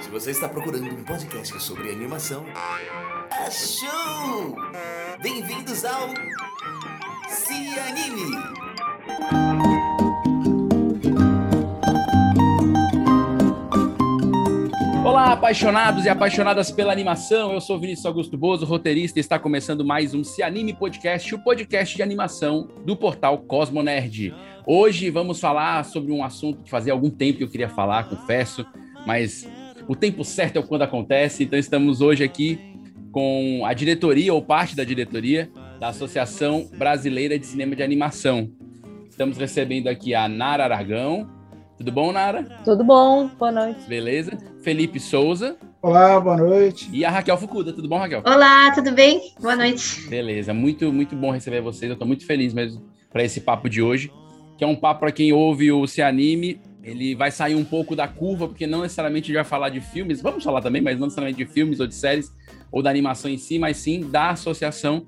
Se você está procurando um podcast sobre animação, achou! Bem-vindos ao Se Anime! Olá, apaixonados e apaixonadas pela animação. Eu sou Vinícius Augusto Bozo, roteirista, e está começando mais um Se Anime Podcast, o podcast de animação do portal Cosmo Nerd. Hoje vamos falar sobre um assunto que fazia algum tempo que eu queria falar, confesso, mas o tempo certo é quando acontece. Então estamos hoje aqui com a diretoria ou parte da diretoria da Associação Brasileira de Cinema de Animação. Estamos recebendo aqui a Nara Aragão. Tudo bom, Nara? Tudo bom, boa noite. Beleza. Felipe Souza. Olá, boa noite. E a Raquel Fucuda. Tudo bom, Raquel? Olá, tudo bem? Boa noite. Beleza, muito, muito bom receber vocês. Eu estou muito feliz mesmo para esse papo de hoje, que é um papo para quem ouve o Se Anime ele vai sair um pouco da curva, porque não necessariamente a gente vai falar de filmes, vamos falar também, mas não necessariamente de filmes ou de séries, ou da animação em si, mas sim da associação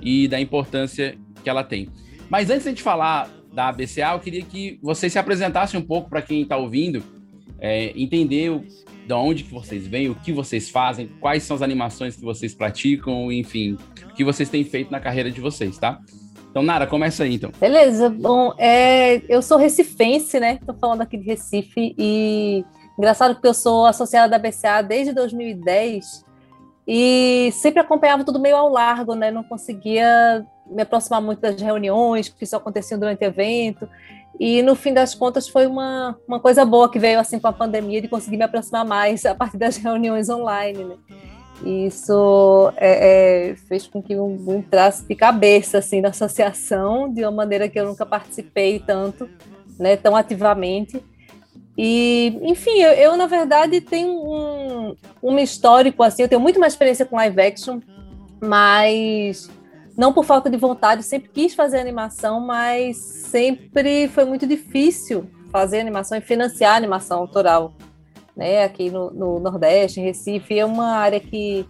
e da importância que ela tem. Mas antes de falar da ABCA, eu queria que vocês se apresentassem um pouco para quem está ouvindo, é, entender o, de onde que vocês vêm, o que vocês fazem, quais são as animações que vocês praticam, enfim, o que vocês têm feito na carreira de vocês, tá? Então, Nara, começa aí, então. Beleza. Bom, é, eu sou recifense, né? Estou falando aqui de Recife e engraçado porque eu sou associada da BCA desde 2010 e sempre acompanhava tudo meio ao largo, né? Não conseguia me aproximar muito das reuniões que só aconteciam durante o evento. E no fim das contas foi uma, uma coisa boa que veio assim com a pandemia de conseguir me aproximar mais a partir das reuniões online, né? Isso é, é, fez com que eu entrasse de cabeça assim na associação de uma maneira que eu nunca participei tanto, né, tão ativamente. E, enfim, eu, eu na verdade tenho um, um histórico assim, eu tenho muito mais experiência com live action, mas não por falta de vontade, sempre quis fazer animação, mas sempre foi muito difícil fazer animação e financiar animação autoral né, aqui no, no Nordeste, em Recife, é uma área que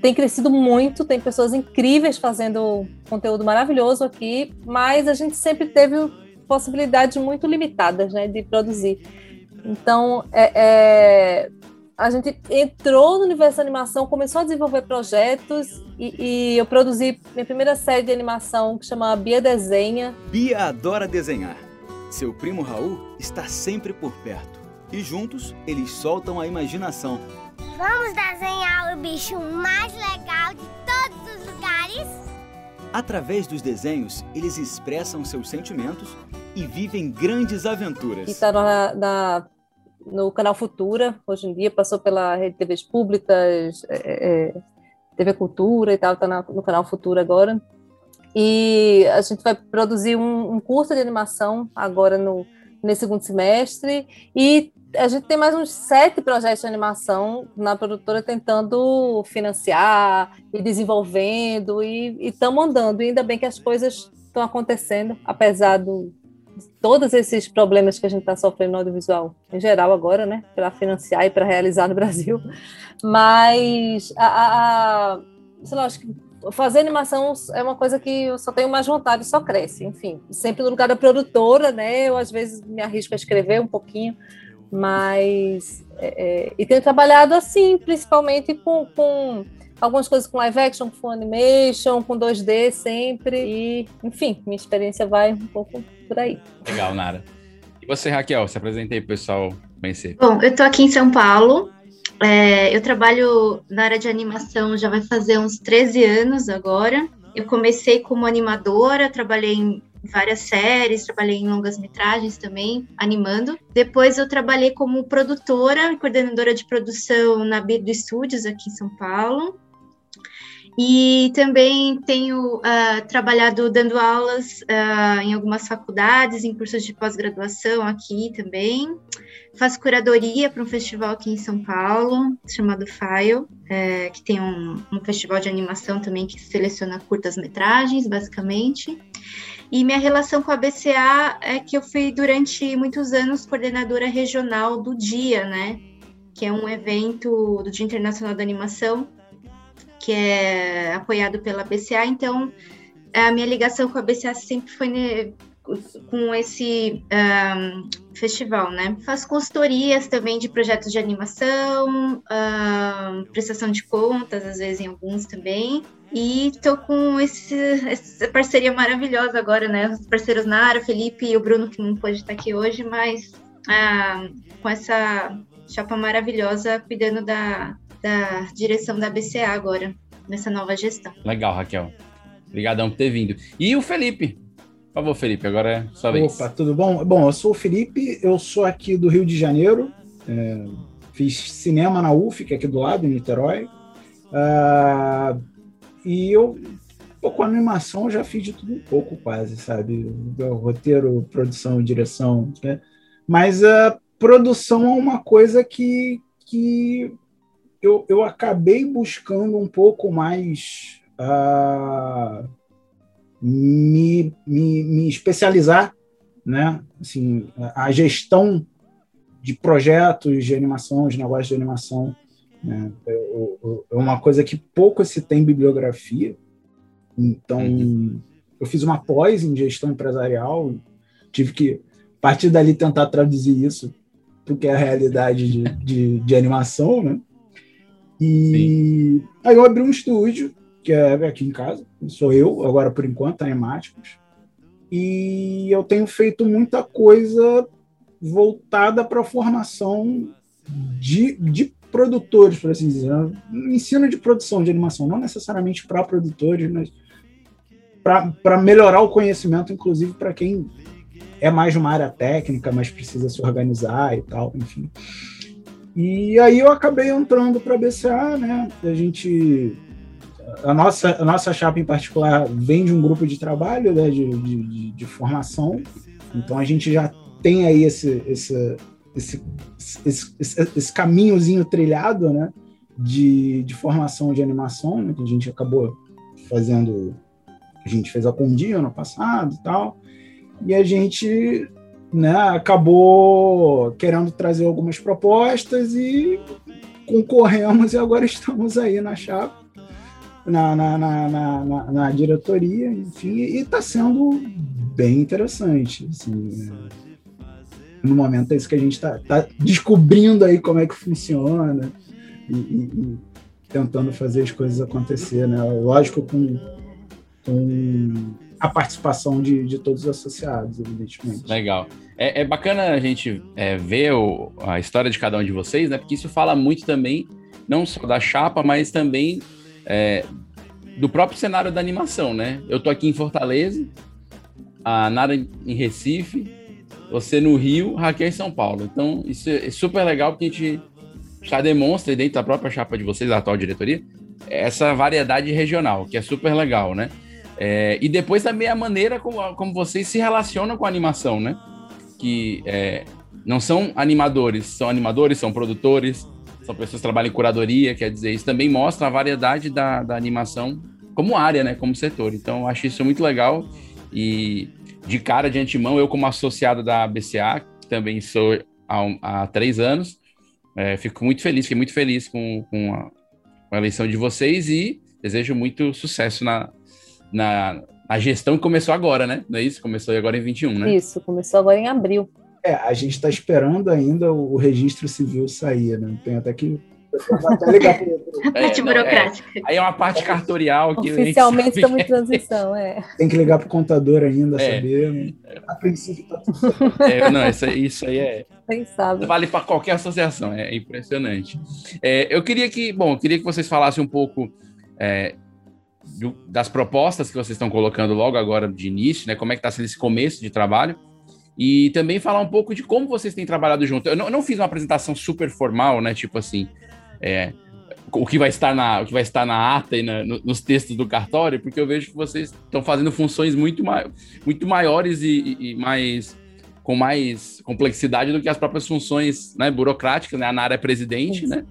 tem crescido muito, tem pessoas incríveis fazendo conteúdo maravilhoso aqui, mas a gente sempre teve possibilidades muito limitadas né, de produzir. Então, é, é, a gente entrou no universo da animação, começou a desenvolver projetos e, e, eu produzi minha primeira série de animação que chama Bia Desenha. Bia adora desenhar. Seu primo Raul está sempre por perto e juntos eles soltam a imaginação. Vamos desenhar o bicho mais legal de todos os lugares? Através dos desenhos, eles expressam seus sentimentos e vivem grandes aventuras. está na, na, no canal Futura, hoje em dia, passou pela rede TVs públicas, é, é, TV Cultura e tal, está no canal Futura agora. E a gente vai produzir um, um curso de animação agora no, nesse segundo semestre e a gente tem mais uns sete projetos de animação na produtora tentando financiar e desenvolvendo e estamos andando. E ainda bem que as coisas estão acontecendo, apesar do, de todos esses problemas que a gente está sofrendo no audiovisual em geral agora, né? Para financiar e para realizar no Brasil. Mas a, a, sei lá, acho que fazer animação é uma coisa que eu só tenho mais vontade, só cresce, enfim. Sempre no lugar da produtora, né? Eu às vezes me arrisco a escrever um pouquinho, mas. É, é, e tenho trabalhado assim, principalmente com, com algumas coisas com live action, com animation, com 2D sempre. E, enfim, minha experiência vai um pouco por aí. Legal, Nara. E você, Raquel, se apresentei para o pessoal conhecer. Bom, eu estou aqui em São Paulo. É, eu trabalho na área de animação já vai fazer uns 13 anos agora. Eu comecei como animadora, trabalhei em várias séries, trabalhei em longas metragens também, animando. Depois eu trabalhei como produtora, coordenadora de produção na Birdo Studios aqui em São Paulo. E também tenho uh, trabalhado dando aulas uh, em algumas faculdades, em cursos de pós-graduação aqui também. Faço curadoria para um festival aqui em São Paulo, chamado File, é, que tem um, um festival de animação também que seleciona curtas-metragens, basicamente. E minha relação com a BCA é que eu fui durante muitos anos coordenadora regional do DIA, né? Que é um evento do Dia Internacional da Animação, que é apoiado pela BCA. Então, a minha ligação com a BCA sempre foi com esse um, festival, né? Faço consultorias também de projetos de animação, um, prestação de contas, às vezes em alguns também. E tô com esse, essa parceria maravilhosa agora, né? Os parceiros Nara, Felipe e o Bruno, que não pôde estar aqui hoje, mas ah, com essa chapa maravilhosa cuidando da, da direção da BCA agora, nessa nova gestão. Legal, Raquel. Obrigadão por ter vindo. E o Felipe? Por favor, Felipe, agora é sua vez. Opa, tudo bom? Bom, eu sou o Felipe, eu sou aqui do Rio de Janeiro, é, fiz cinema na UF, que é aqui do lado, em Niterói. Uh, e eu, pô, com animação, eu já fiz de tudo um pouco, quase, sabe? Roteiro, produção, direção, né? Mas a produção é uma coisa que, que eu, eu acabei buscando um pouco mais uh, me, me, me, especializar, né? Assim, a gestão de projetos de animação, de negócios de animação, né? É, é uma coisa que pouco se tem bibliografia. Então, uhum. eu fiz uma pós em gestão empresarial, tive que, a partir dali, tentar traduzir isso porque é a realidade de, de, de animação, né? E Sim. aí eu abri um estúdio, que é aqui em casa, sou eu, agora por enquanto, Animáticos, e eu tenho feito muita coisa voltada para a formação de, de produtores, por assim dizer. Ensino de produção de animação, não necessariamente para produtores, mas para melhorar o conhecimento, inclusive para quem é mais uma área técnica, mas precisa se organizar e tal, enfim. E aí eu acabei entrando para a BCA, né? A gente a nossa, a nossa chapa em particular vem de um grupo de trabalho né, de, de, de, formação, então a gente já tem aí esse, esse, esse, esse, esse, caminhozinho trilhado né, de, de formação de animação, né, que a gente acabou fazendo, a gente fez a Condi ano passado e tal, e a gente né, acabou querendo trazer algumas propostas e concorremos e agora estamos aí na chapa, na, na, na, na, na diretoria, enfim, e está sendo bem interessante. Assim, né. No momento é isso que a gente está tá descobrindo aí como é que funciona e, e, e, tentando fazer as coisas acontecer, né? Lógico, com, com a participação de, de todos os associados, evidentemente. Legal. É, é bacana a gente é, ver o, a história de cada um de vocês, né? Porque isso fala muito também, não só da chapa, mas também é, do próprio cenário da animação, né? Eu tô aqui em Fortaleza, a Nara em Recife, você no Rio, Raquel em São Paulo. Então, isso é super legal porque a gente já demonstra dentro da própria chapa de vocês, da atual diretoria, essa variedade regional, que é super legal, né? É, e depois também a maneira como, como vocês se relacionam com a animação, né? Que é, não são animadores, são animadores, são produtores, são pessoas que trabalham em curadoria, quer dizer, isso também mostra a variedade da, da animação como área, né? Como setor. Então, eu acho isso muito legal e de cara, de antemão, eu como associado da BCA, que também sou há, há três anos, é, fico muito feliz, fiquei muito feliz com, com, a, com a eleição de vocês e desejo muito sucesso na, na, na gestão que começou agora, né? Não é isso? Começou agora em 21, né? Isso, começou agora em abril. É, a gente está esperando ainda o registro civil sair, né? Tem até que a parte é, burocrática. É, aí é uma parte cartorial que oficialmente estamos em transição, é. Tem que ligar para o contador ainda, é, saber. Né? A princípio está tudo é, Não, isso, isso aí é. Pensável. Vale para qualquer associação, é impressionante. É, eu queria que, bom, eu queria que vocês falassem um pouco é, das propostas que vocês estão colocando logo agora de início, né? Como é que está sendo esse começo de trabalho? E também falar um pouco de como vocês têm trabalhado junto. Eu não, eu não fiz uma apresentação super formal, né? Tipo assim, é, o que vai estar na, o que vai estar na ata e na, no, nos textos do cartório, porque eu vejo que vocês estão fazendo funções muito, mai, muito maiores e, e, mais com mais complexidade do que as próprias funções né, burocráticas, né? A Nara é presidente, né?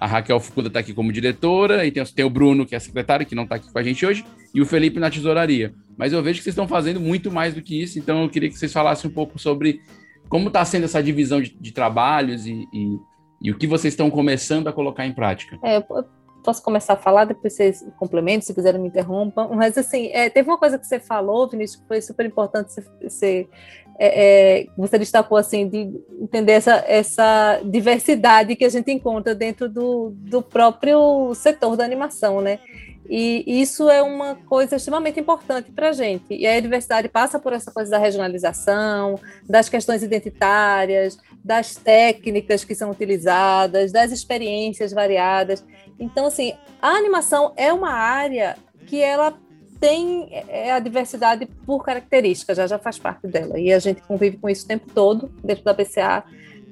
A Raquel Fukuda está aqui como diretora, e tem, tem, o Bruno, que é secretário, que não está aqui com a gente hoje, e o Felipe na tesouraria. Mas eu vejo que vocês estão fazendo muito mais do que isso, então eu queria que vocês falassem um pouco sobre como está sendo essa divisão de, de trabalhos e, e, e, o que vocês estão começando a colocar em prática. É, posso começar a falar, depois vocês complementam, se quiserem me interrompam. Mas, assim, é, teve uma coisa que você falou, Vinícius, que foi super importante você, é, é, você destacou, assim, de entender essa, essa diversidade que a gente encontra dentro do, do próprio setor da animação, né? E isso é uma coisa extremamente importante para a gente. E a diversidade passa por essa coisa da regionalização, das questões identitárias, das técnicas que são utilizadas, das experiências variadas. Então, assim, a animação é uma área que ela tem é, a diversidade por características, já, já faz parte dela. E a gente convive com isso o tempo todo dentro da BCA,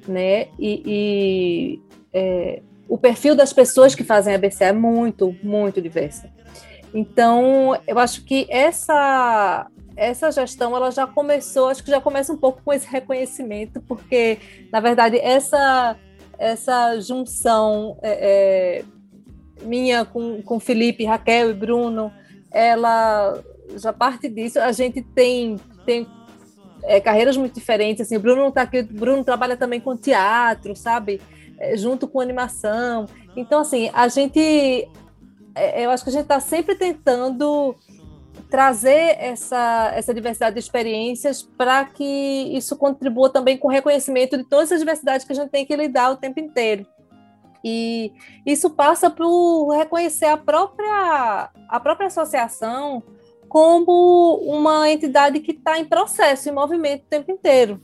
né? E, e é, o perfil das pessoas que fazem a BCA é muito, muito diverso. Então, eu acho que essa essa gestão ela já começou, acho que já começa um pouco com esse reconhecimento, porque na verdade essa essa junção é, é, minha com, com Felipe, Raquel e Bruno, ela já parte disso. A gente tem, tem é, carreiras muito diferentes. Assim, o Bruno está aqui, Bruno trabalha também com teatro, sabe? É, junto com animação. Então, assim, a gente. É, eu acho que a gente está sempre tentando trazer essa, essa diversidade de experiências para que isso contribua também com o reconhecimento de todas as diversidades que a gente tem que lidar o tempo inteiro. E isso passa por reconhecer a própria, a própria associação como uma entidade que está em processo, em movimento o tempo inteiro.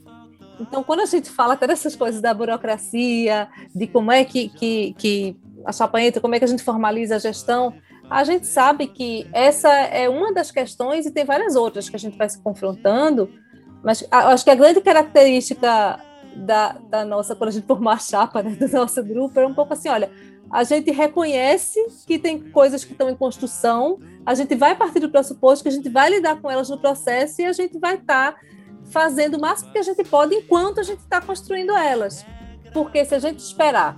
Então, quando a gente fala até dessas coisas da burocracia, de como é que, que, que a chapa entra, como é que a gente formaliza a gestão, a gente sabe que essa é uma das questões e tem várias outras que a gente vai se confrontando, mas acho que a grande característica da, da nossa, quando a gente formou a chapa né, do nosso grupo, era um pouco assim: olha, a gente reconhece que tem coisas que estão em construção, a gente vai partir do pressuposto que a gente vai lidar com elas no processo e a gente vai estar tá fazendo o máximo que a gente pode enquanto a gente está construindo elas. Porque se a gente esperar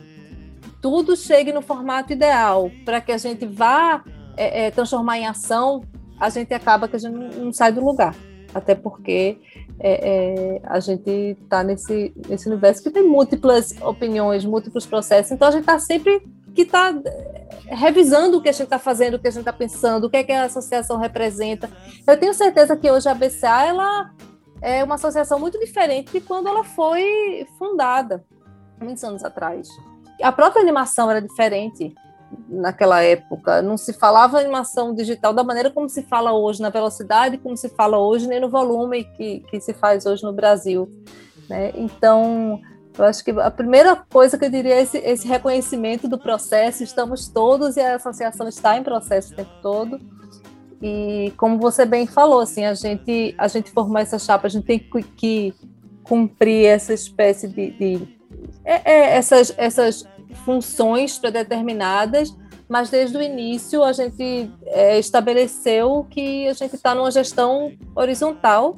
tudo chegue no formato ideal para que a gente vá é, é, transformar em ação, a gente acaba que a gente não, não sai do lugar. Até porque é, é, a gente está nesse, nesse universo que tem múltiplas opiniões, múltiplos processos, então a gente está sempre que está é, revisando o que a gente está fazendo, o que a gente está pensando, o que, é que a associação representa. Eu tenho certeza que hoje a BCA ela é uma associação muito diferente de quando ela foi fundada, muitos anos atrás. A própria animação era diferente naquela época. Não se falava animação digital da maneira como se fala hoje, na velocidade como se fala hoje, nem no volume que, que se faz hoje no Brasil. Né? Então, eu acho que a primeira coisa que eu diria é esse, esse reconhecimento do processo. Estamos todos e a associação está em processo o tempo todo. E como você bem falou, assim, a gente a gente formar essa chapa, a gente tem que, que cumprir essa espécie de, de é, é, essas essas funções predeterminadas, mas desde o início a gente é, estabeleceu que a gente está numa gestão horizontal.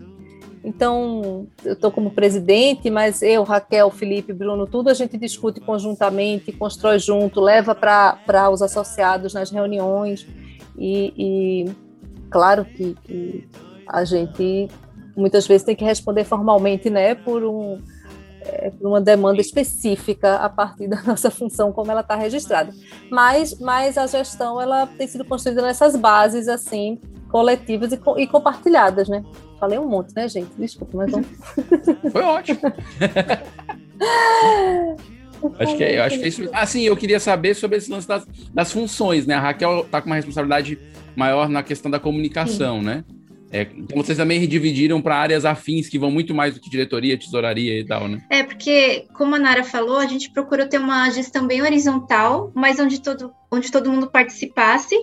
Então, eu estou como presidente, mas eu, Raquel, Felipe, Bruno, tudo a gente discute conjuntamente, constrói junto, leva para os associados nas reuniões. E, e claro que, que a gente muitas vezes tem que responder formalmente, né, por um é, uma demanda específica a partir da nossa função como ela está registrada. Mas, mas a gestão ela tem sido construída nessas bases assim coletivas e, e compartilhadas, né? Falei um monte, né, gente? Desculpa, mas não. Foi ótimo. acho que é, eu acho que é isso. Ah, sim, eu queria saber sobre esse lance das, das funções, né? A Raquel está com uma responsabilidade maior na questão da comunicação, sim. né? É, então vocês também dividiram para áreas afins que vão muito mais do que diretoria, tesouraria e tal, né? É, porque, como a Nara falou, a gente procurou ter uma gestão bem horizontal, mas onde todo, onde todo mundo participasse,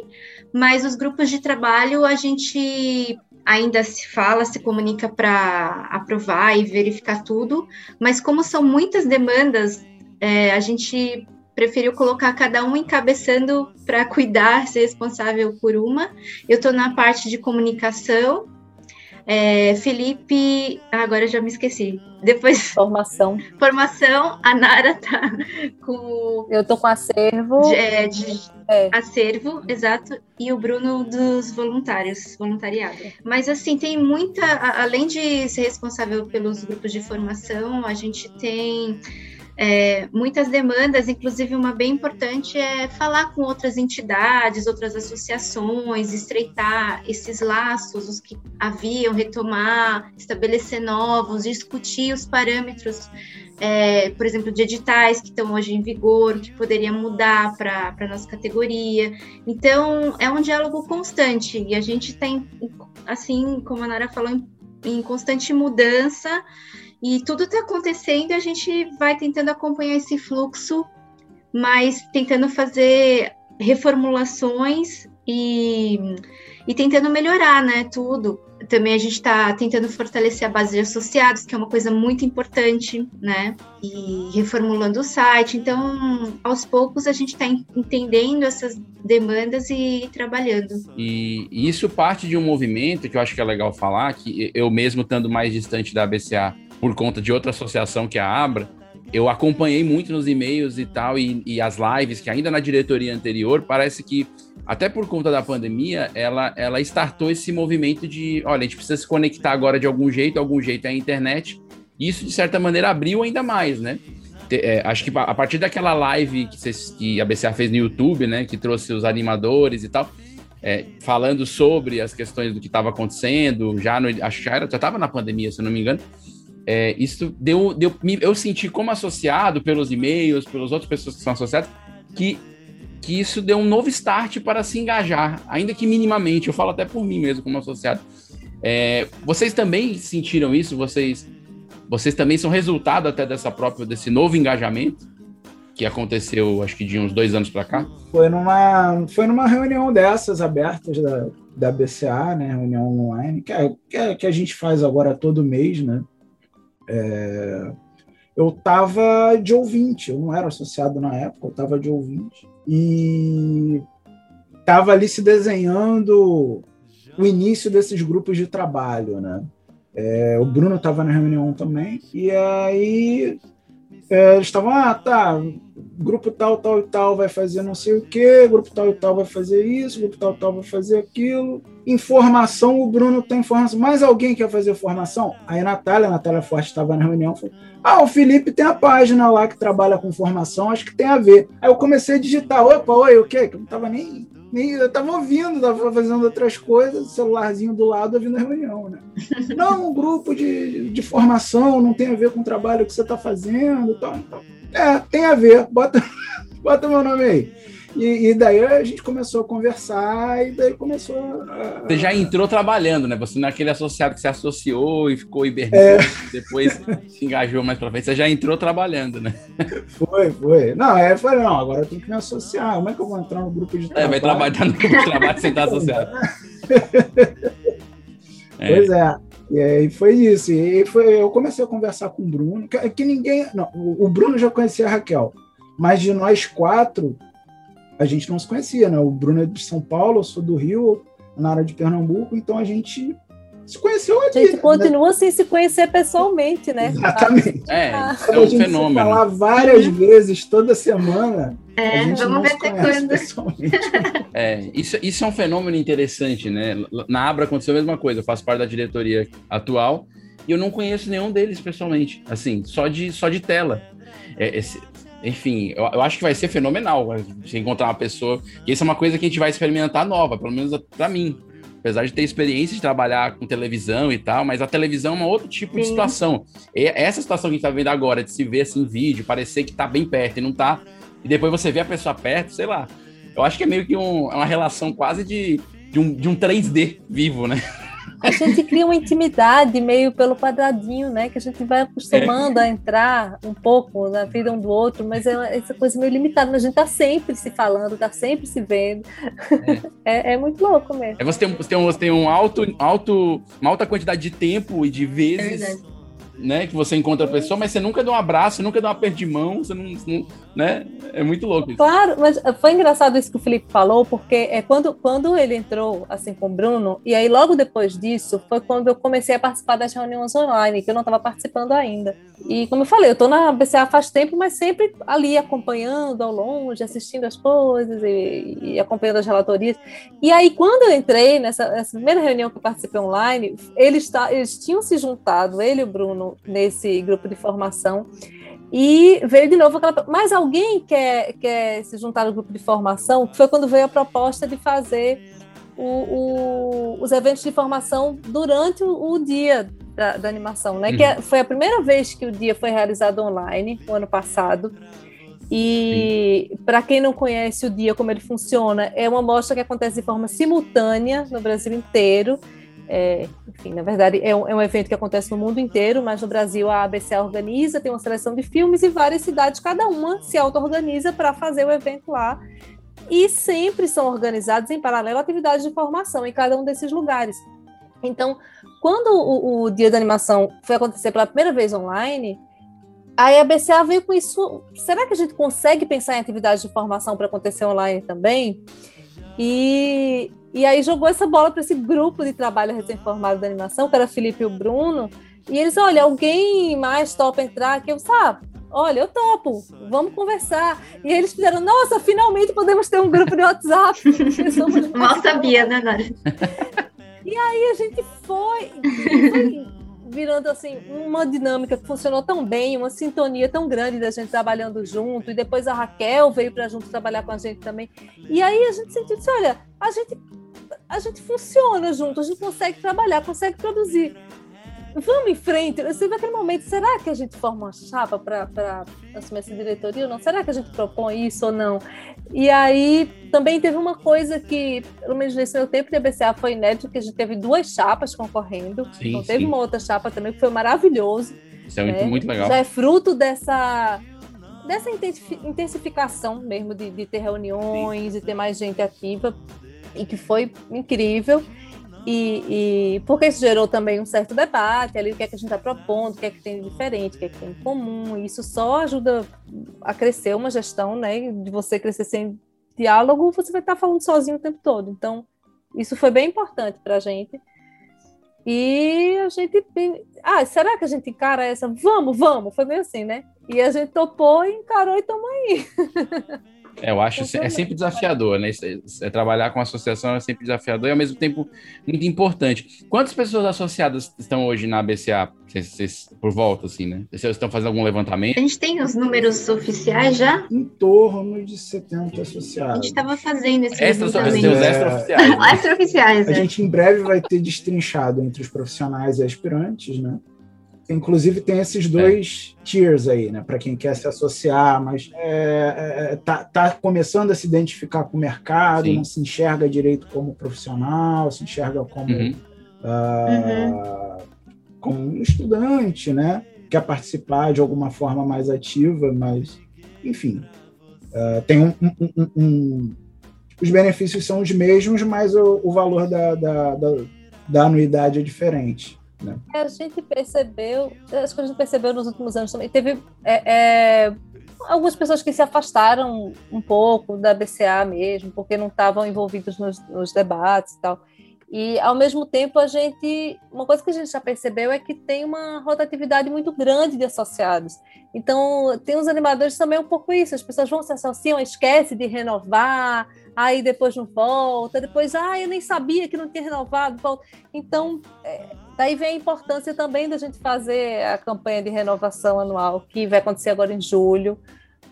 mas os grupos de trabalho a gente ainda se fala, se comunica para aprovar e verificar tudo, mas como são muitas demandas, é, a gente preferiu colocar cada um encabeçando para cuidar, ser responsável por uma. Eu estou na parte de comunicação. É, Felipe, agora já me esqueci. Depois formação. Formação, a Nara tá com Eu tô com acervo. De, é, de é. acervo, exato, e o Bruno dos voluntários, voluntariado. Mas assim, tem muita, além de ser responsável pelos grupos de formação, a gente tem é, muitas demandas, inclusive uma bem importante é falar com outras entidades, outras associações, estreitar esses laços, os que haviam, retomar, estabelecer novos, discutir os parâmetros, é, por exemplo, de editais que estão hoje em vigor, que poderia mudar para a nossa categoria. Então, é um diálogo constante e a gente tem, assim como a Nara falou, em, em constante mudança e tudo está acontecendo a gente vai tentando acompanhar esse fluxo, mas tentando fazer reformulações e, e tentando melhorar, né, tudo. Também a gente está tentando fortalecer a base de associados, que é uma coisa muito importante, né? E reformulando o site. Então, aos poucos, a gente está entendendo essas demandas e trabalhando. E isso parte de um movimento que eu acho que é legal falar, que eu mesmo estando mais distante da BCA, por conta de outra associação que é a Abra, eu acompanhei muito nos e-mails e tal, e, e, as lives, que ainda na diretoria anterior, parece que, até por conta da pandemia, ela, ela startou esse movimento de, olha, a gente precisa se conectar agora de algum jeito, algum jeito é a internet. Isso, de certa maneira, abriu ainda mais, né? É, acho que a partir daquela live que, vocês, que a BCA fez no YouTube, né, que trouxe os animadores e tal, é, falando sobre as questões do que estava acontecendo, já no, acho que já estava na pandemia, se eu não me engano, é, isso deu, deu. Eu senti como associado pelos e-mails, pelas outras pessoas que são associadas, que, que isso deu um novo start para se engajar, ainda que minimamente. Eu falo até por mim mesmo, como associado. É, vocês também sentiram isso? Vocês, vocês também são resultado até dessa própria, desse novo engajamento? que aconteceu, acho que de uns dois anos para cá? Foi numa, foi numa reunião dessas abertas da, da BCA, né, reunião online, que, é, que, é, que a gente faz agora todo mês, né? É, eu estava de ouvinte, eu não era associado na época, eu estava de ouvinte. E estava ali se desenhando o início desses grupos de trabalho, né? É, o Bruno estava na reunião também, e aí é, eles estavam, ah, tá, grupo tal, tal e tal vai fazer não sei o quê, grupo tal e tal vai fazer isso, grupo tal e tal vai fazer aquilo. Informação, o Bruno tem informação. Mais alguém quer fazer formação? Aí a Natália, a Natália Forte estava na reunião, falou: Ah, o Felipe tem a página lá que trabalha com formação, acho que tem a ver. Aí eu comecei a digitar: opa, oi, o quê? Que eu não estava nem, nem. Eu estava ouvindo, estava fazendo outras coisas, celularzinho do lado, ouvindo a reunião, né? não, um grupo de, de formação não tem a ver com o trabalho que você está fazendo. Tal, tal. É, tem a ver, bota, bota meu nome aí. E, e, daí a gente começou a conversar e daí começou a... Você já entrou trabalhando, né? Você naquele associado que se associou e ficou hibernando, é. depois se engajou mais pra frente, você já entrou trabalhando, né? Foi, foi. Não, é, foi não, agora eu tenho que me associar. Como é que eu vou entrar no grupo de trabalho? É, vai trabalhar no grupo de trabalho sem estar associado. É. Pois é. E aí foi isso. E foi, eu comecei a conversar com o Bruno, que, que ninguém. Não, o Bruno já conhecia a Raquel, mas de nós quatro, a gente não se conhecia, né? O Bruno é de São Paulo, eu sou do Rio, na área de Pernambuco, então a gente se conheceu ali. A gente continua né? sem se conhecer pessoalmente, né? Exatamente. É, ah. é um fenômeno. falar várias vezes, toda semana. É, vamos ver até quando. É, isso, isso é um fenômeno interessante, né? Na Abra aconteceu a mesma coisa, eu faço parte da diretoria atual e eu não conheço nenhum deles pessoalmente, assim, só de, só de tela. É, esse, enfim, eu, eu, acho que vai ser fenomenal você encontrar uma pessoa. E isso é uma coisa que a gente vai experimentar nova, pelo menos para mim. Apesar de ter experiência de trabalhar com televisão e tal, mas a televisão é um outro tipo Sim. de situação. E essa situação que a gente tá vendo agora, de se ver assim em vídeo, parecer que tá bem perto e não tá. E depois você vê a pessoa perto, sei lá. Eu acho que é meio que um, é uma relação quase de, de, um, de um 3D vivo, né? A gente cria uma intimidade meio pelo quadradinho, né? Que a gente vai acostumando é. a entrar um pouco na vida um do outro, mas é essa coisa meio limitada. Mas a gente tá sempre se falando, tá sempre se vendo. É, é, é muito louco mesmo. É, você tem, você tem, um, você tem um alto, alto, uma alta quantidade de tempo e de vezes é né, que você encontra a pessoa, mas você nunca dá um abraço, nunca dá um aperto de mão, você não, não, né? É muito louco isso. Claro, mas foi engraçado isso que o Felipe falou, porque é quando, quando ele entrou assim com o Bruno, e aí logo depois disso foi quando eu comecei a participar das reuniões online, que eu não estava participando ainda. E como eu falei, eu estou na BCA faz tempo, mas sempre ali acompanhando ao longe, assistindo as coisas e, e acompanhando as relatorias. E aí quando eu entrei nessa, nessa primeira reunião que eu participei online, eles, eles tinham se juntado, ele e o Bruno, nesse grupo de formação. E veio de novo aquela. Mas alguém quer, quer se juntar ao grupo de formação? Foi quando veio a proposta de fazer o, o, os eventos de formação durante o, o dia da, da, animação, né? Uhum. Que é, foi a primeira vez que o dia foi realizado online, o ano passado. E para quem não conhece o dia, como ele funciona, é uma mostra que acontece de forma simultânea no Brasil inteiro. É, enfim, na verdade, é um, é um, evento que acontece no mundo inteiro, mas no Brasil a ABC organiza, tem uma seleção de filmes e várias cidades, cada uma se auto-organiza para fazer o evento lá. E sempre são organizados em paralelo atividades de formação em cada um desses lugares. Então, quando o, o Dia da Animação foi acontecer pela primeira vez online, a ABCA veio com isso. Será que a gente consegue pensar em atividades de formação para acontecer online também? E, e aí jogou essa bola para esse grupo de trabalho recém-formado da animação, que era Felipe e o Bruno. E eles, olha, alguém mais topa entrar aqui? Eu, sabe, olha, eu topo, vamos conversar. E eles fizeram, nossa, finalmente podemos ter um grupo de WhatsApp. Mal sabia, né, Nara? E aí a gente foi, foi virando assim uma dinâmica que funcionou tão bem, uma sintonia tão grande da gente trabalhando junto, e depois a Raquel veio para junto trabalhar com a gente também. E aí a gente sentiu, disse, olha, a gente a gente funciona junto, a gente consegue trabalhar, consegue produzir vamos em frente. Eu sempre aquele momento, será que a gente forma uma chapa para assumir essa diretoria ou não? Será que a gente propõe isso ou não? E aí também teve uma coisa que, pelo menos nesse meu tempo de ABCA, foi inédito, que a gente teve duas chapas concorrendo. Sim, então teve sim. uma outra chapa também que foi maravilhoso. Isso é muito, né? muito legal. Já é fruto dessa dessa intensificação mesmo de, de ter reuniões, sim. de ter mais gente ativa, e que foi incrível. E, e, porque isso gerou também um certo debate ali, o que é que a gente está propondo, o que é que tem de diferente, o que é que tem em comum, e isso só ajuda a crescer uma gestão, né? De você crescer sem diálogo, você vai estar falando sozinho o tempo todo. Então, isso foi bem importante para a gente. E a gente. Ah, será que a gente encara essa? Vamos, vamos! Foi meio assim, né? E a gente topou, encarou e estamos aí. É, eu acho é sempre desafiador, né? É, trabalhar com associação é sempre desafiador e ao mesmo tempo muito importante. Quantas pessoas associadas estão hoje na ABCA? Vocês, vocês, por volta, assim, né? Vocês estão fazendo algum levantamento? A gente tem os números oficiais já? Em torno de 70 associados. A gente estava fazendo esse Extra, levantamento. Os extra-oficiais. Né? extra-oficiais, A é. gente em breve vai ter destrinchado entre os profissionais e aspirantes, né? Inclusive tem esses dois é. tiers aí, né? Para quem quer se associar, mas é, é, tá, tá, começando a se identificar com o mercado, Sim. não se enxerga direito como profissional, se enxerga como, uhum. Uh, uhum. como um estudante, né? Quer participar de alguma forma mais ativa, mas enfim, uh, tem um, um, um, um, os benefícios são os mesmos, mas o, o valor da, da, da, da anuidade é diferente. Né? A gente percebeu, acho que a gente percebeu nos últimos anos também, teve é, é, algumas pessoas que se afastaram um pouco da BCA mesmo, porque não estavam envolvidos nos, nos debates e tal. E, ao mesmo tempo, a gente. Uma coisa que a gente já percebeu é que tem uma rotatividade muito grande de associados. Então, tem os animadores também um pouco isso. As pessoas vão se associam, esquece de renovar, aí depois não volta, depois, ah, eu nem sabia que não tinha renovado, volta. Então, é, daí vem a importância também da gente fazer a campanha de renovação anual, que vai acontecer agora em julho.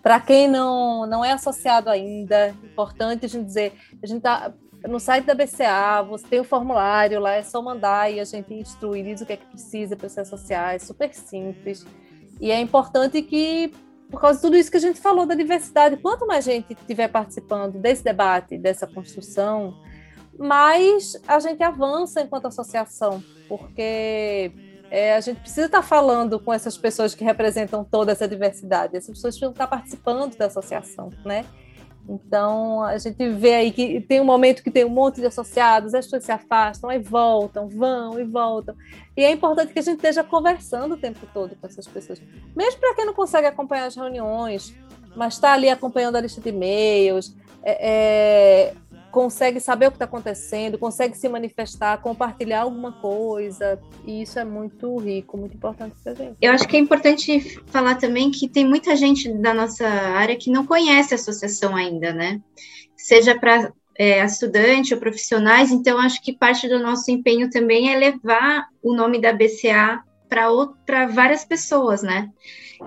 Para quem não, não é associado ainda, importante a gente dizer, a gente está no site da BCA, você tem o formulário lá, é só mandar e a gente instrui, diz o que é que precisa para se associar, é super simples. E é importante que, por causa de tudo isso que a gente falou da diversidade, quanto mais gente estiver participando desse debate, dessa construção, mais a gente avança enquanto associação, porque é, a gente precisa estar falando com essas pessoas que representam toda essa diversidade, essas pessoas precisam estar participando da associação, né? Então, a gente vê aí que tem um momento que tem um monte de associados, as pessoas se afastam, aí voltam, vão e voltam. E é importante que a gente esteja conversando o tempo todo com essas pessoas. Mesmo para quem não consegue acompanhar as reuniões, mas está ali acompanhando a lista de e-mails, é, é, consegue saber o que está acontecendo, consegue se manifestar, compartilhar alguma coisa, e isso é muito rico, muito importante para gente. Eu acho que é importante falar também que tem muita gente da nossa área que não conhece a associação ainda, né? Seja para é, estudante ou profissionais, então acho que parte do nosso empenho também é levar o nome da BCA para várias pessoas, né?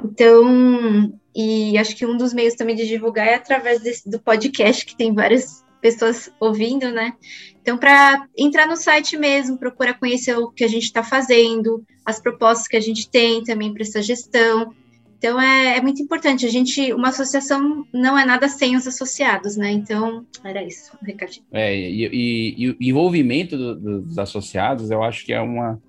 Então, e acho que um dos meios também de divulgar é através desse, do podcast, que tem várias pessoas ouvindo, né? Então, para entrar no site mesmo, procurar conhecer o que a gente está fazendo, as propostas que a gente tem também para essa gestão. Então, é, é, muito importante. A gente, uma associação não é nada sem os associados, né? Então, era isso, o recadinho. É, e, e, e o envolvimento do, do, dos associados, eu acho que é uma.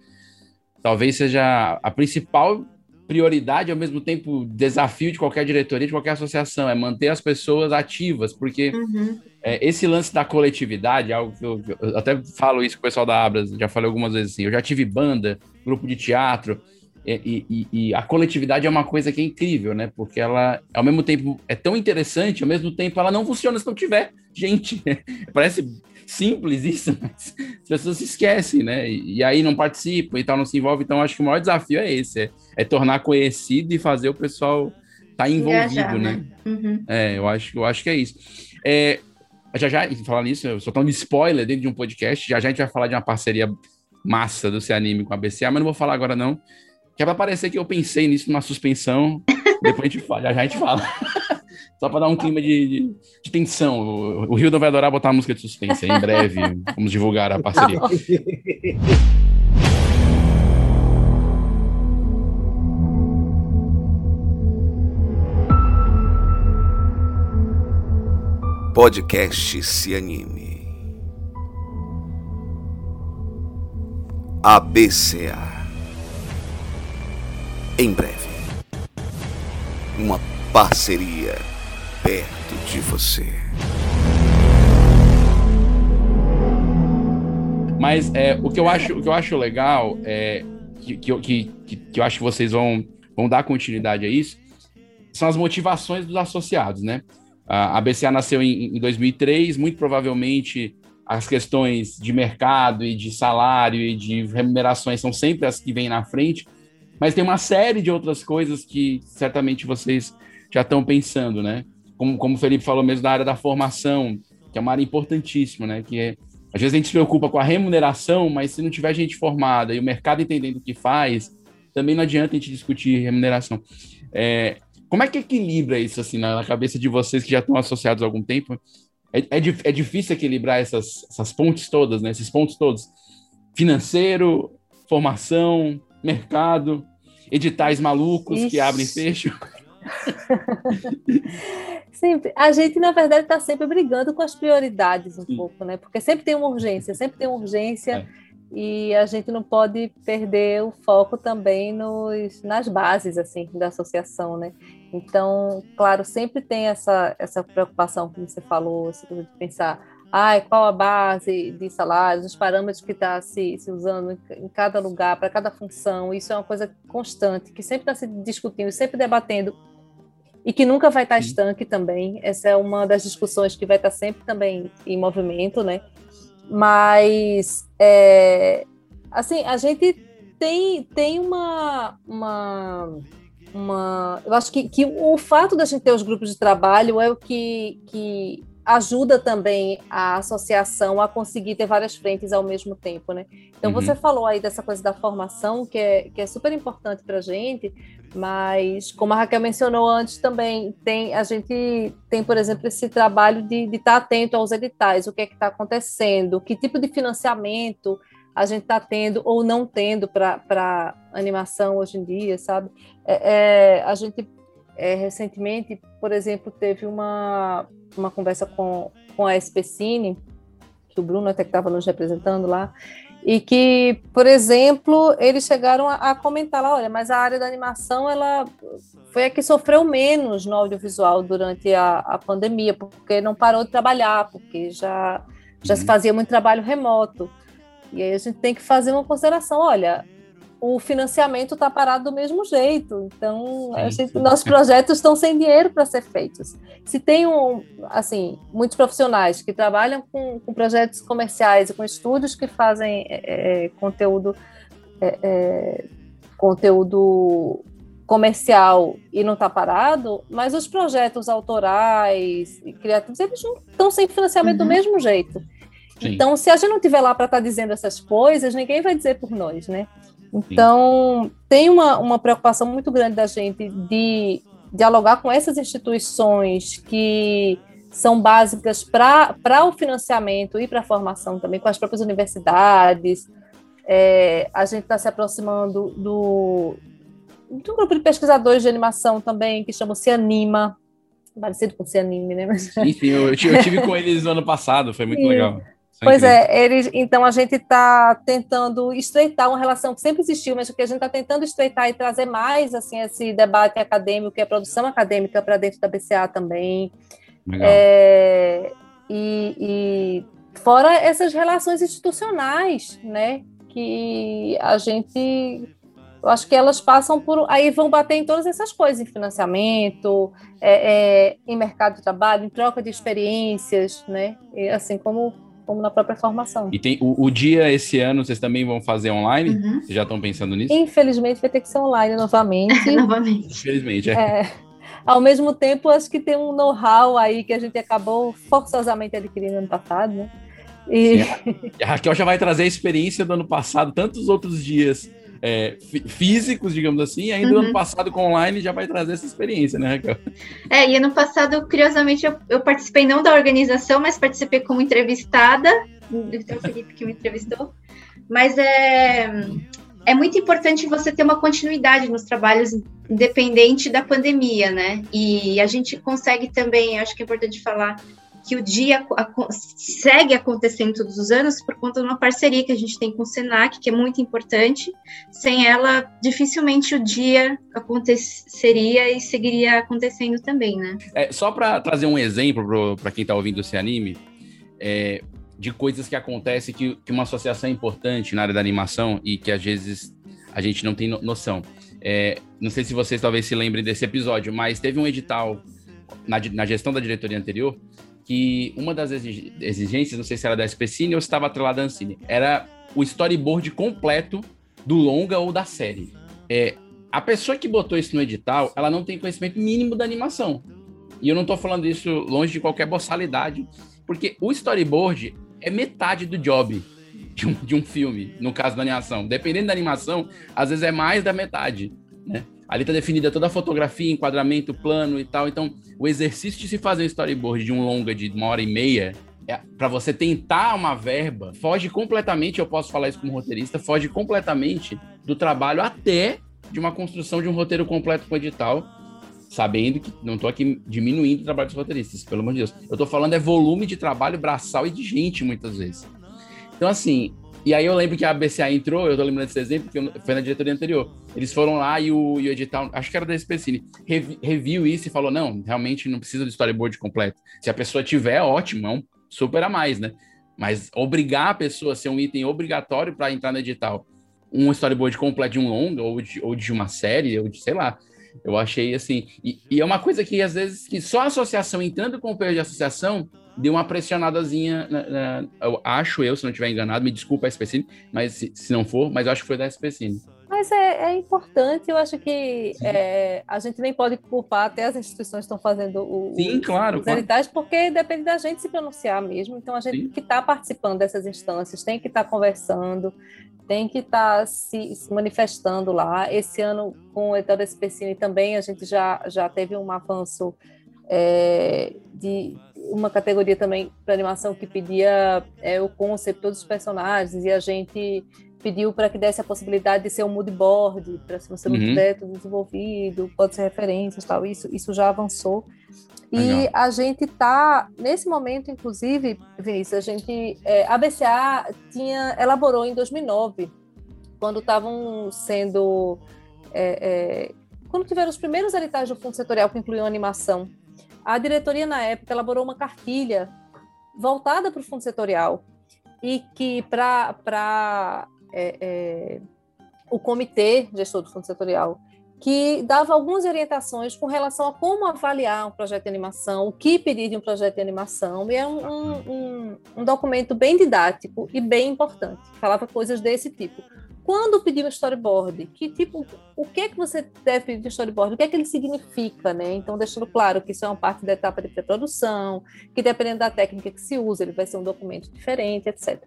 Talvez seja a principal prioridade, ao mesmo tempo desafio de qualquer diretoria, de qualquer associação, é manter as pessoas ativas, porque uhum. é, esse lance da coletividade, algo que eu, eu, até falo isso com o pessoal da Abras, já falei algumas vezes assim, eu já tive banda, grupo de teatro, e, e, e, a coletividade é uma coisa que é incrível, né? Porque ela, ao mesmo tempo, é tão interessante, ao mesmo tempo, ela não funciona se não tiver gente. Parece simples isso, mas as pessoas se esquecem, né? E, e, aí não participam e tal, não se envolvem. Então, acho que o maior desafio é esse: é, é tornar conhecido e fazer o pessoal estar tá envolvido, Engajar, né? né? Uhum. É, eu acho, eu acho que é isso. É, já já, falar nisso, eu só tô de spoiler dentro de um podcast. Já já a gente vai falar de uma parceria massa do Anime com a BCA, mas não vou falar agora, não. Que é pra parecer que eu pensei nisso numa suspensão. Depois a gente fala, já já a gente fala. Só para dar um clima de, de, de tensão. O, o Rio vai adorar botar a música de suspense. Em breve, vamos divulgar a parceria. Podcast Se Anime. ABCA. Em breve. Uma parceria perto de você. Mas é, o, que eu acho, o que eu acho legal é que, que, que, que eu acho que vocês vão, vão dar continuidade a isso são as motivações dos associados, né? A BCA nasceu em, em 2003, muito provavelmente as questões de mercado e de salário e de remunerações são sempre as que vêm na frente, mas tem uma série de outras coisas que certamente vocês já estão pensando, né? Como, como o Felipe falou mesmo, da área da formação, que é uma área importantíssima, né? Que é, às vezes a gente se preocupa com a remuneração, mas se não tiver gente formada e o mercado entendendo o que faz, também não adianta a gente discutir remuneração. É, como é que equilibra isso assim na, cabeça de vocês que já estão associados há algum tempo? É, é, é difícil equilibrar essas, essas pontes todas, né? Esses pontos todos. Financeiro, formação, mercado, editais malucos Ixi. que abrem e fecham. sempre. A gente, na verdade, está sempre brigando com as prioridades um Sim. pouco, né? Porque sempre tem uma urgência, sempre tem uma urgência. É. E a gente não pode perder o foco também nos, nas bases assim da associação, né? Então, claro, sempre tem essa, essa preocupação, como você falou, de pensar, ah, qual a base de salários, os parâmetros que está se, se, usando em cada lugar, para cada função. Isso é uma coisa constante, que sempre está se discutindo, sempre debatendo e que nunca vai estar estanque também. Essa é uma das discussões que vai estar sempre também em movimento, né? Mas, é, assim, a gente tem, tem uma, uma, uma... Eu acho que, que o fato da gente ter os grupos de trabalho é o que, que ajuda também a associação a conseguir ter várias frentes ao mesmo tempo, né? Então uhum. você falou aí dessa coisa da formação que é, que é super importante para a gente, mas como a Raquel mencionou antes também tem a gente tem por exemplo esse trabalho de, estar tá atento aos editais, o que é que está acontecendo, que tipo de financiamento a gente está tendo ou não tendo para animação hoje em dia, sabe? É, é, a gente é, recentemente, por exemplo, teve uma, uma conversa com, com a SPCine, que o Bruno até que estava nos representando lá, e que, por exemplo, eles chegaram a, a, comentar lá, olha, mas a área da animação, ela foi a que sofreu menos no audiovisual durante a, a pandemia, porque não parou de trabalhar, porque já, já uhum. se fazia muito trabalho remoto. E aí a gente tem que fazer uma consideração, olha, o financiamento está parado do mesmo jeito. Então, gente, nossos projetos estão sem dinheiro para ser feitos. Se tem um, assim, muitos profissionais que trabalham com, com projetos comerciais e com estúdios que fazem é, é conteúdo, é, é, conteúdo comercial e não está parado, mas os projetos autorais e criativos eles estão sem financiamento uhum. do mesmo jeito. Sim. Então, se a gente não tiver lá para estar tá dizendo essas coisas, ninguém vai dizer por nós, né? Então, tem uma, uma preocupação muito grande da gente de dialogar com essas instituições que são básicas para o financiamento e para a formação também, com as próprias universidades. É, a gente está se aproximando do, do grupo de pesquisadores de animação também, que chama Se Anima, parecido com Se Anime, né? Mas... Sim, sim, eu, eu tive com eles no ano passado, foi muito sim. legal. Pois é, eles, então a gente está tentando estreitar uma relação que sempre existiu, mas que a gente está tentando estreitar e trazer mais assim esse debate acadêmico e a produção acadêmica para dentro da BCA também. É, e, e, fora essas relações institucionais, né? Que a gente. Eu acho que elas passam por. Aí vão bater em todas essas coisas, em financiamento, é, é, em mercado de trabalho, em troca de experiências, né? E, assim como, como na própria formação. E tem o, o dia esse ano, vocês também vão fazer online? Uhum. Vocês já estão pensando nisso? Infelizmente vai ter que ser online novamente. novamente. Infelizmente, é. é. Ao mesmo tempo, acho que tem um know-how aí que a gente acabou forçosamente adquirindo ano passado, né? E... A Raquel já vai trazer a experiência do ano passado, tantos outros dias é, físicos, digamos assim, e ainda uhum. ano passado com online já vai trazer essa experiência, né, Raquel? É, e ano passado, curiosamente, eu, eu participei não da organização, mas participei como entrevistada, então o Felipe que me entrevistou, mas é, é muito importante você ter uma continuidade nos trabalhos, independente da pandemia, né? E a gente consegue também, acho que é importante falar, que o dia segue acontecendo todos os anos por conta de uma parceria que a gente tem com o Senac, que é muito importante. Sem ela, dificilmente o dia aconteceria e seguiria acontecendo também, né? É, só para trazer um exemplo para quem está ouvindo esse anime, é, de coisas que acontecem que, que uma associação é importante na área da animação e que às vezes a gente não tem noção. É, não sei se vocês talvez se lembrem desse episódio, mas teve um edital na, na gestão da diretoria anterior que uma das exigências, não sei se era da Especine ou se estava atrelada à Ancine, era o storyboard completo do longa ou da série. É, a pessoa que botou isso no edital, ela não tem conhecimento mínimo da animação. E eu não estou falando isso longe de qualquer boçalidade, porque o storyboard é metade do job de um, de um filme, no caso da animação. Dependendo da animação, às vezes é mais da metade, né? Ali está definida toda a fotografia, enquadramento, plano e tal. Então, o exercício de se fazer um storyboard de um longa de uma hora e meia, é, para você tentar uma verba, foge completamente, eu posso falar isso como roteirista, foge completamente do trabalho até de uma construção de um roteiro completo com edital, sabendo que não estou aqui diminuindo o trabalho dos roteiristas, pelo amor de Deus. Eu estou falando é volume de trabalho braçal e de gente, muitas vezes. Então, assim, e aí eu lembro que a BCA entrou, eu tô lembrando desse exemplo, porque foi na diretoria anterior. Eles foram lá e o, e o edital, acho que era da Especine, rev, reviu isso e falou: não, realmente não precisa do storyboard completo. Se a pessoa tiver, ótimo, é um super a mais, né? Mas obrigar a pessoa a ser um item obrigatório para entrar no edital, um storyboard completo de um longa, ou de, ou de uma série, ou de, sei lá, eu achei assim. E, e, é uma coisa que às vezes que só a associação entrando com o peso de associação deu uma pressionadazinha. Na, na, eu acho eu, se não estiver enganado, me desculpa a SPCine, mas se, se, não for, mas eu acho que foi da SPCine. Mas é, é importante, eu acho que é, a gente nem pode culpar até as instituições estão fazendo o, Sim, claro, os editais, porque depende da gente se pronunciar mesmo. Então a gente Sim. que está participando dessas instâncias tem que estar tá conversando, tem que estar tá se, se, manifestando lá. Esse ano, com o edital da também, a gente já, já teve um avanço é, de uma categoria também para animação que pedia é, o conceito, todos os personagens, e a gente pediu para que desse a possibilidade de ser um mood board, para se você não uhum. tiver tudo desenvolvido, pode ser referências tal, isso, isso já avançou. E Legal. a gente está, nesse momento, inclusive, Vinícius, a gente, é, a BCA tinha, elaborou em 2009, quando estavam sendo, é, é, quando tiveram os primeiros editais do Fundo Setorial que incluíam animação, a diretoria, na época, elaborou uma cartilha voltada para o fundo setorial e que, para é, é, o comitê gestor do fundo setorial, que dava algumas orientações com relação a como avaliar um projeto de animação, o que pedir de um projeto de animação, e é um, um, um, um documento bem didático e bem importante, falava coisas desse tipo quando pedir um storyboard, que tipo, o que é que você deve pedir um storyboard? O que é que ele significa, né? Então, deixando claro que isso é uma parte da etapa de pré-produção, que dependendo da técnica que se usa, ele vai ser um documento diferente, etc.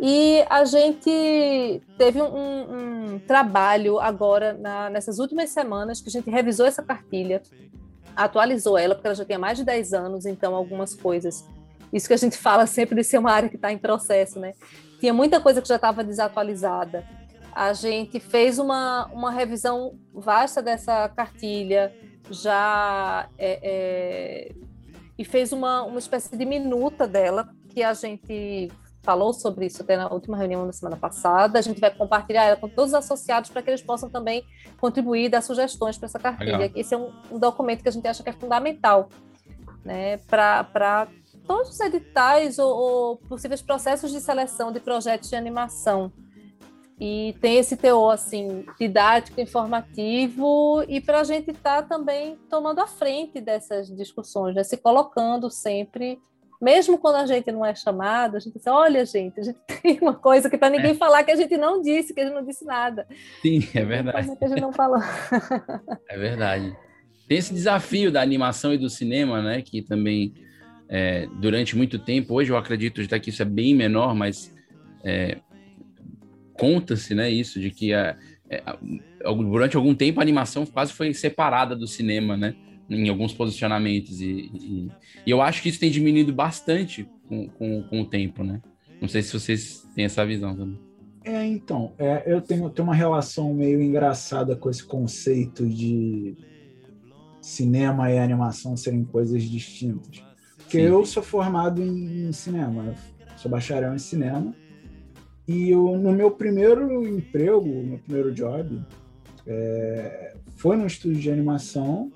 E a gente teve um, um trabalho agora, na, nessas últimas semanas, que a gente revisou essa cartilha, atualizou ela, porque ela já tinha mais de 10 anos, então algumas coisas. Isso que a gente fala sempre de ser uma área que está em processo, né? Tinha muita coisa que já estava desatualizada a gente fez uma, uma revisão vasta dessa cartilha, já é, é, e fez uma, uma espécie de minuta dela, que a gente falou sobre isso até na última reunião da semana passada. A gente vai compartilhar ela com todos os associados para que eles possam também contribuir e dar sugestões para essa cartilha. Legal. Esse é um, um, documento que a gente acha que é fundamental né, para todos os editais ou, ou possíveis processos de seleção de projetos de animação e tem esse teor assim didático, informativo e para a gente estar tá também tomando a frente dessas discussões, né? se colocando sempre, mesmo quando a gente não é chamado, a gente diz, olha gente, a gente tem uma coisa que para ninguém é. falar que a gente não disse, que a gente não disse nada. Sim, é verdade. Que a gente não falou. é verdade. Tem esse desafio da animação e do cinema, né? Que também é, durante muito tempo, hoje eu acredito já que isso é bem menor, mas é, conta-se, né, isso de que a, é, a, durante algum tempo a animação quase foi separada do cinema, né, em alguns posicionamentos e, e, e eu acho que isso tem diminuído bastante com, com, com, o tempo, né? Não sei se vocês têm essa visão também. É, então, é, eu tenho, tenho uma relação meio engraçada com esse conceito de cinema e animação serem coisas distintas. Porque Sim. eu sou formado em, em cinema, sou bacharel em cinema, e eu, no meu primeiro emprego, meu primeiro job, é, foi no estúdio de animação.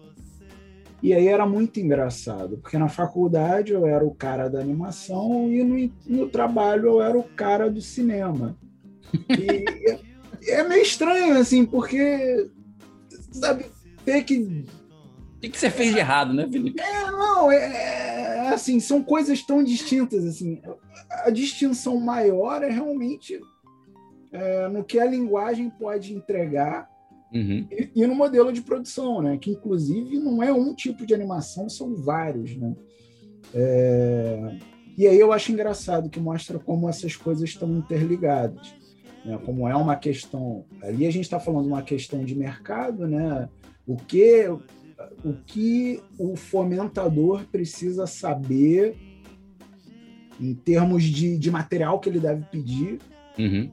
E aí era muito engraçado, porque na faculdade eu era o cara da animação e no, no trabalho eu era o cara do cinema. E é, é meio estranho, assim, porque, sabe, ter que o que, que você fez de errado, né, Felipe? É, não, é, é, assim, são coisas tão distintas, assim a distinção maior é realmente é, no que a linguagem pode entregar uhum. e, e, no modelo de produção, né? Que inclusive não é um tipo de animação, são vários, né? É, e aí eu acho engraçado que mostra como essas coisas estão interligadas, né? Como é uma questão ali a gente está falando uma questão de mercado, né? O que o que o fomentador precisa saber em termos de, de material que ele deve pedir. Uhum.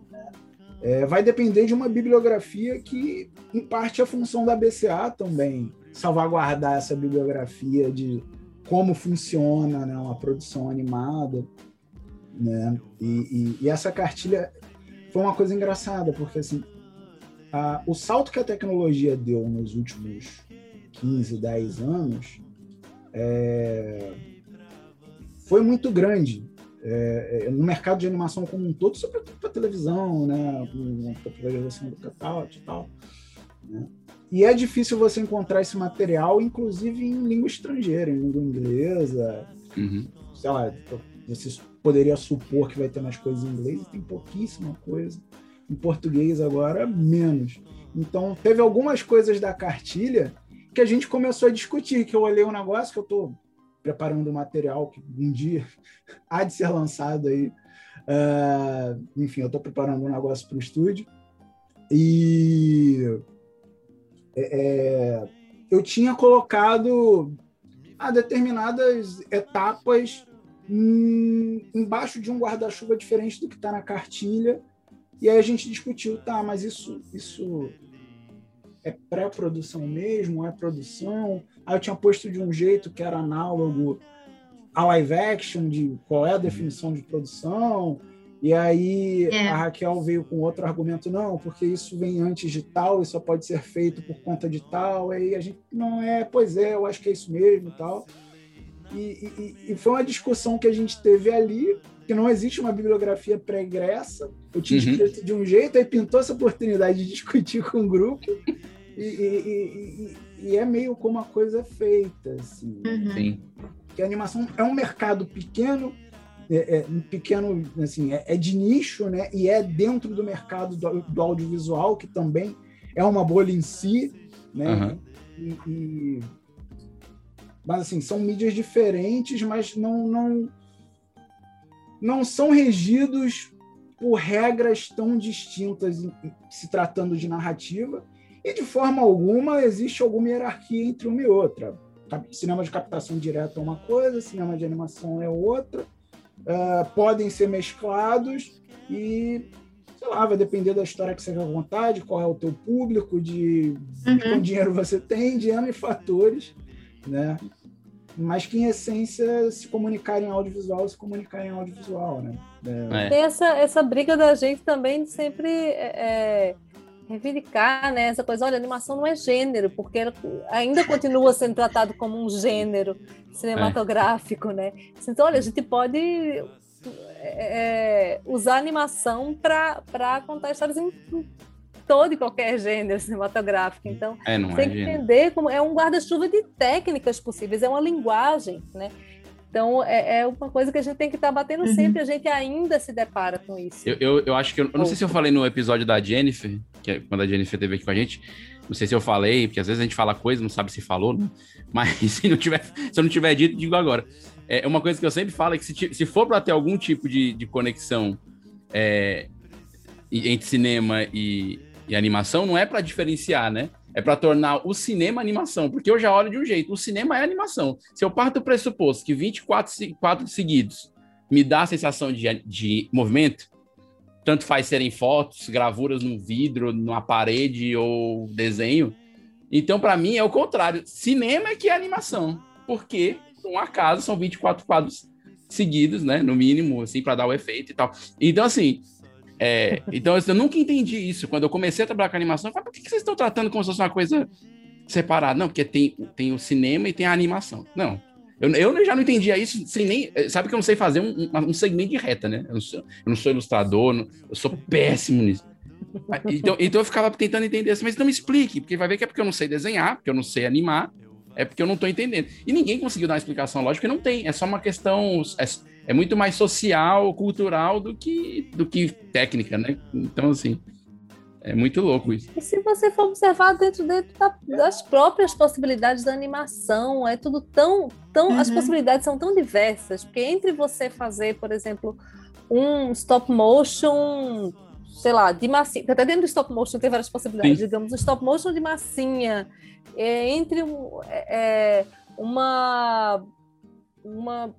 É, vai depender de uma bibliografia que, em parte, é função da BCA também, salvaguardar essa bibliografia de como funciona né, uma produção animada. Né? E, e, e essa cartilha foi uma coisa engraçada, porque assim, a, o salto que a tecnologia deu nos últimos 15, 10 anos é, foi muito grande é, é, no mercado de animação como um todo, sobretudo para televisão, né, popularização do catálogo e tal. Né? E é difícil você encontrar esse material, inclusive em língua estrangeira, em língua inglesa. Uhum. Sei lá, você poderia supor que vai ter mais coisas em inglês, tem pouquíssima coisa. Em português agora, menos. Então, teve algumas coisas da cartilha que a gente começou a discutir, que eu olhei um negócio que eu estou preparando um material que um dia há de ser lançado aí. Uh, enfim, eu estou preparando um negócio para o estúdio. E é, é, eu tinha colocado a determinadas etapas hum, embaixo de um guarda-chuva diferente do que está na cartilha. E aí a gente discutiu, tá, mas isso, isso é pré-produção mesmo, é produção. Aí eu tinha posto de um jeito que era análogo a live action, de qual é a definição de produção. E aí é. a Raquel veio com outro argumento, não, porque isso vem antes de tal, isso só pode ser feito por conta de tal. Aí a gente, não é, pois é, eu acho que é isso mesmo e tal. E, e, e foi uma discussão que a gente teve ali, que não existe uma bibliografia pregressa. Eu tinha uhum. escrito de um jeito, aí pintou essa oportunidade de discutir com o grupo. E, e, e, é meio como a coisa é feita, assim. Uhum. Sim. Que a animação é um mercado pequeno é, é um pequeno, assim, é, é, de nicho, né? E é dentro do mercado do, do, audiovisual, que também é uma bolha em si, né? Uhum. E, e, mas, assim, são mídias diferentes, mas não, não, não são regidos por regras tão distintas se tratando de narrativa, e de forma alguma existe alguma hierarquia entre uma e outra. Cinema de captação direta é uma coisa, cinema de animação é outra, uh, podem ser mesclados e, sei lá, vai depender da história que você quer contar, de qual é o teu público, de, uhum. de quanto dinheiro você tem, de N fatores, né? Mas que em essência se comunicar em audiovisual, se comunicar em audiovisual, né? É. Tem essa, essa briga da gente também de sempre é, é, reivindicar né, essa coisa, olha, animação não é gênero, porque ainda continua sendo tratado como um gênero cinematográfico, né? Então, olha, a gente pode é, é usar animação para contar histórias em todo e qualquer gênero cinematográfico. Então, é, tem é que entender como é um guarda-chuva de técnicas possíveis, é uma linguagem, né? Então, é, é, uma coisa que a gente tem que estar tá batendo uhum. sempre, a gente ainda se depara com isso. Eu, eu, eu acho que, eu, eu, não sei se eu falei no episódio da Jennifer, que é quando a Jennifer esteve aqui com a gente, não sei se eu falei, porque às vezes a gente fala coisa, não sabe se falou, né? mas se, não tiver, se eu não tiver dito, digo agora. É uma coisa que eu sempre falo é que se, se for para ter algum tipo de, de conexão é, entre cinema e, e animação não é para diferenciar, né? É para tornar o cinema animação, porque eu já olho de um jeito, o cinema é animação. Se eu parto do pressuposto que 24 quatro seguidos me dá a sensação de, de movimento, tanto faz serem fotos, gravuras no vidro, numa parede ou desenho, então para mim é o contrário. Cinema é que é animação, porque por um acaso são 24 quadros seguidos, né, no mínimo, assim, para dar o efeito e tal. Então assim, é, então, eu nunca entendi isso. Quando eu comecei a trabalhar com animação, eu falei, por que vocês estão tratando como se fosse uma coisa separada? Não, porque tem, tem o cinema e tem a animação. Não. Eu, eu já não entendia isso sem nem. Sabe que eu não sei fazer um, um segmento de reta, né? Eu não sou, eu não sou ilustrador, não, eu sou péssimo nisso. Então, então eu ficava tentando entender isso, mas não me explique, porque vai ver que é porque eu não sei desenhar, porque eu não sei animar, é porque eu não estou entendendo. E ninguém conseguiu dar uma explicação lógica, não tem. É só uma questão. É, é, muito mais social, cultural do que, do que técnica, né? Então, assim. É muito louco isso. E se você for observar dentro, dentro da, das próprias possibilidades da animação, é tudo tão. tão uhum. As possibilidades são tão diversas, porque entre você fazer, por exemplo, um stop motion sei lá, de massinha, até dentro do stop motion tem várias possibilidades, Sim. digamos, um stop motion de massinha, é, entre um, é, é, uma, uma,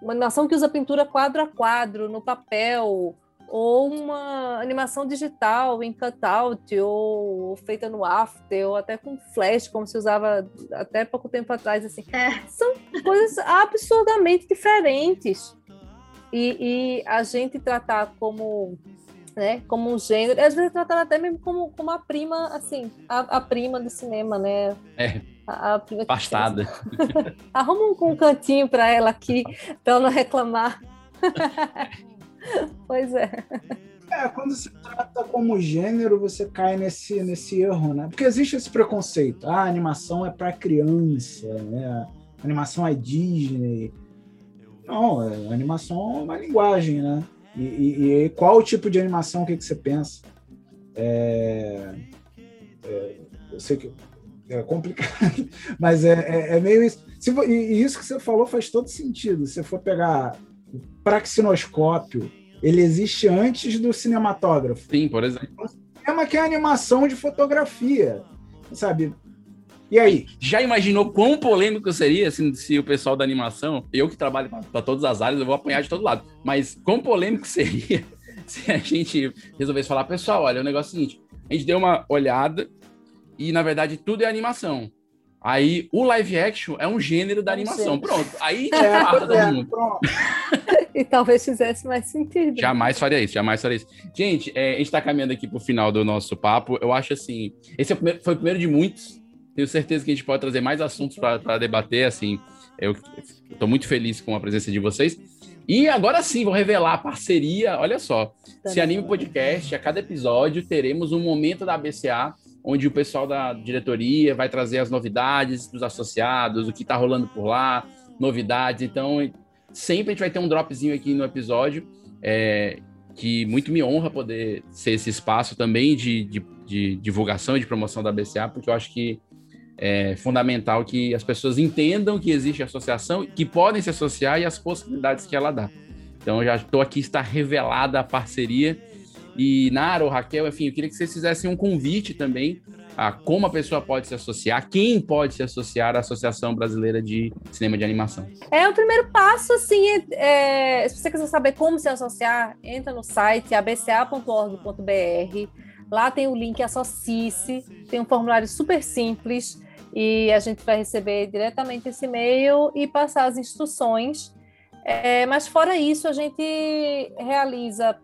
uma animação que usa pintura quadro a quadro no papel, ou uma animação digital em cutout, ou feita no after, ou até com flash, como se usava até pouco tempo atrás, assim. É. São coisas absurdamente diferentes. E, e a gente tratar como né, como um gênero, às vezes tratando até mesmo como, como a prima, assim, a, a prima do cinema, né? É. A, a Pastada. Arruma um, um cantinho para ela aqui, para ela não reclamar. pois é. É, quando se trata como gênero, você cai nesse, nesse erro, né? Porque existe esse preconceito. Ah, a animação é para criança, né? A animação é Disney. Não, a animação é uma linguagem, né? E, e, e qual o tipo de animação que, que você pensa? É, é, eu sei que é complicado, mas é, é, é meio isso. Se, e isso que você falou faz todo sentido. Se você for pegar o praxinoscópio, ele existe antes do cinematógrafo. Sim, por exemplo. O cinema que é animação de fotografia, sabe? E aí? Já imaginou quão polêmico seria se, se o pessoal da animação, eu que trabalho para todas as áreas, eu vou apanhar de todo lado, mas quão polêmico seria se a gente resolvesse falar, pessoal, olha, o negócio é o seguinte, a gente deu uma olhada e, na verdade, tudo é animação. Aí, o live action é um gênero da animação. Pronto. Aí é, todo é, mundo. e talvez fizesse mais sentido. Jamais faria isso, jamais faria isso. Gente, é, a gente está caminhando aqui para o final do nosso papo. Eu acho assim. Esse é o primeiro, foi o primeiro de muitos. Tenho certeza que a gente pode trazer mais assuntos para debater, assim. Eu estou muito feliz com a presença de vocês. E agora sim, vou revelar a parceria. Olha só, tá se anime podcast, a cada episódio teremos um momento da ABCA, onde o pessoal da diretoria vai trazer as novidades dos associados, o que está rolando por lá, novidades. Então, sempre a gente vai ter um dropzinho aqui no episódio, é, que muito me honra poder ser esse espaço também de, de, de divulgação e de promoção da BCA, porque eu acho que é fundamental que as pessoas entendam que existe associação, que podem se associar e as possibilidades que ela dá. Então, já estou aqui, está revelada a parceria. E Nara ou Raquel, enfim, eu queria que vocês fizessem um convite também a como a pessoa pode se associar, quem pode se associar à Associação Brasileira de Cinema de Animação. É o primeiro passo, assim, é, é, se você quiser saber como se associar, entra no site abca.org.br. Lá tem o link Associe-se, tem um formulário super simples e a gente vai receber diretamente esse e-mail e passar as instruções. É, mas fora isso, a gente realiza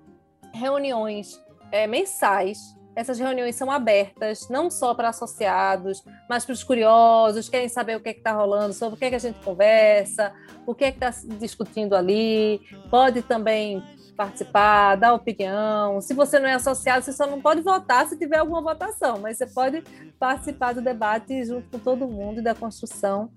reuniões é, mensais. Essas reuniões são abertas não só para associados, mas para os curiosos, querem saber o que é está rolando, sobre o que, é que a gente conversa, o que é está discutindo ali. Pode também participar, dar opinião. Se você não é associado, você só não pode votar se tiver alguma votação, mas você pode participar do debate junto com todo mundo e da construção.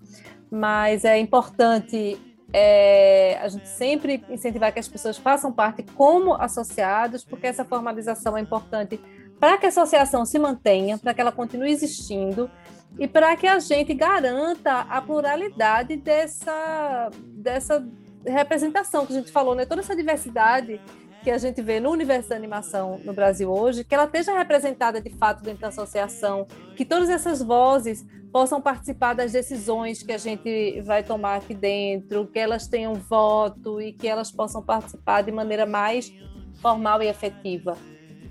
Mas é importante é, a gente sempre incentivar que as pessoas façam parte como associados, porque essa formalização é importante para que a associação se mantenha, para que ela continue existindo e para que a gente garanta a pluralidade dessa, dessa representação que a gente falou, né? Toda essa diversidade que a gente vê no universo da animação no Brasil hoje, que ela esteja representada de fato dentro da associação, que todas essas vozes possam participar das decisões que a gente vai tomar aqui dentro, que elas tenham voto e que elas possam participar de maneira mais formal e efetiva.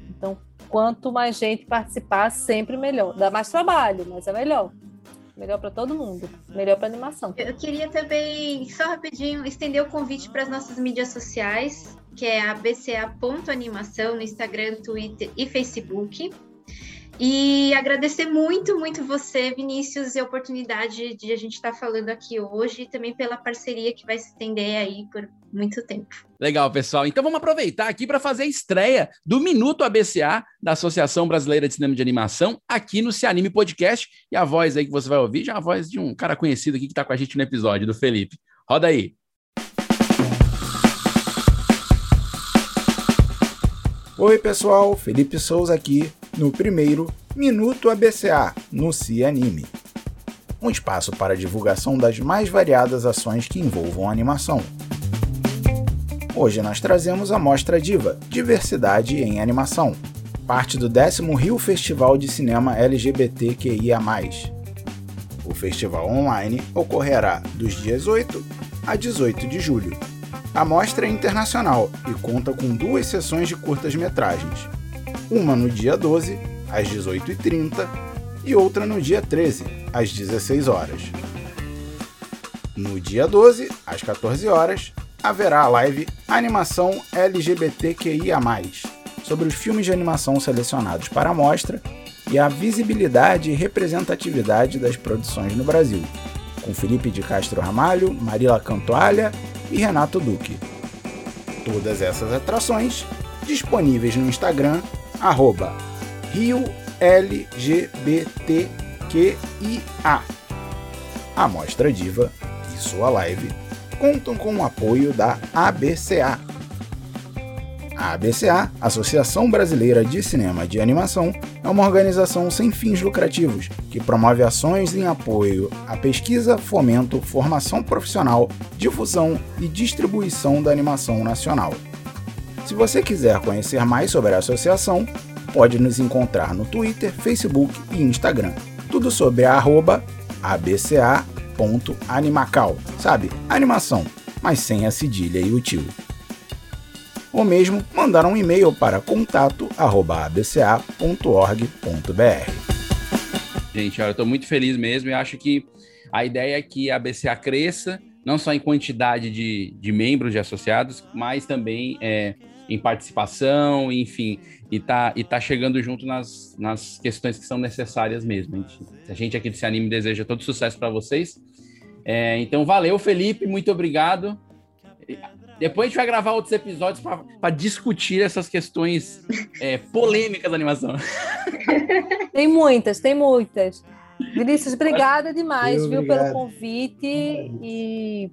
Então, quanto mais gente participar, sempre melhor. Dá mais trabalho, mas é melhor. Melhor para todo mundo. Melhor para animação. Eu queria também, só rapidinho, estender o convite para as nossas mídias sociais, que é a bca.animação no Instagram, Twitter e Facebook. E agradecer muito, muito você, Vinícius, e a oportunidade de a gente estar falando aqui hoje e também pela parceria que vai se estender aí por muito tempo. Legal, pessoal. Então vamos aproveitar aqui para fazer a estreia do Minuto ABCA da Associação Brasileira de Cinema de Animação aqui no Se Anime Podcast. E a voz aí que você vai ouvir já é a voz de um cara conhecido aqui que está com a gente no episódio, do Felipe. Roda aí. Oi, pessoal, Felipe Souza aqui no primeiro Minuto ABCA no Se Anime. Um espaço para divulgação das mais variadas ações que envolvam animação. Hoje nós trazemos a Mostra Diva Diversidade em Animação, parte do 10 Rio Festival de Cinema LGBTQIA. O festival online ocorrerá dos dias 8 a 18 de julho a mostra é internacional e conta com duas sessões de curtas-metragens. Uma no dia 12, às 18h30, e outra no dia 13, às 16 horas. No dia 12, às 14 horas, haverá a live Animação LGBTQIA+, sobre os filmes de animação selecionados para a mostra e a visibilidade e representatividade das produções no Brasil, com Felipe de Castro Ramalho, Marila Cantoalha e Renato Duque. Todas essas atrações disponíveis no Instagram, arroba RioLGBTQIA. A Mostra Diva e sua live contam com o apoio da ABCA, a ABCA, Associação Brasileira de Cinema de Animação, é uma organização sem fins lucrativos que promove ações em apoio à pesquisa, fomento, formação profissional, difusão e distribuição da animação nacional. Se você quiser conhecer mais sobre a associação, pode nos encontrar no Twitter, Facebook e Instagram. Tudo sobre a arroba abca.animacal, sabe? Animação, mas sem a cedilha e o tio ou mesmo mandar um e-mail para contato@abca.org.br. Gente, olha, eu estou muito feliz mesmo e acho que a ideia é que a ABCA cresça, não só em quantidade de, de membros de associados, mas também é, em participação, enfim, e tá, e tá chegando junto nas, nas questões que são necessárias mesmo. A gente, a gente aqui do Se Anime deseja todo sucesso para vocês. É, então, valeu, Felipe, muito obrigado. Depois a gente vai gravar outros episódios para discutir essas questões é, polêmicas da animação. Tem muitas, tem muitas. Vinícius, obrigada demais, viu, pelo convite. E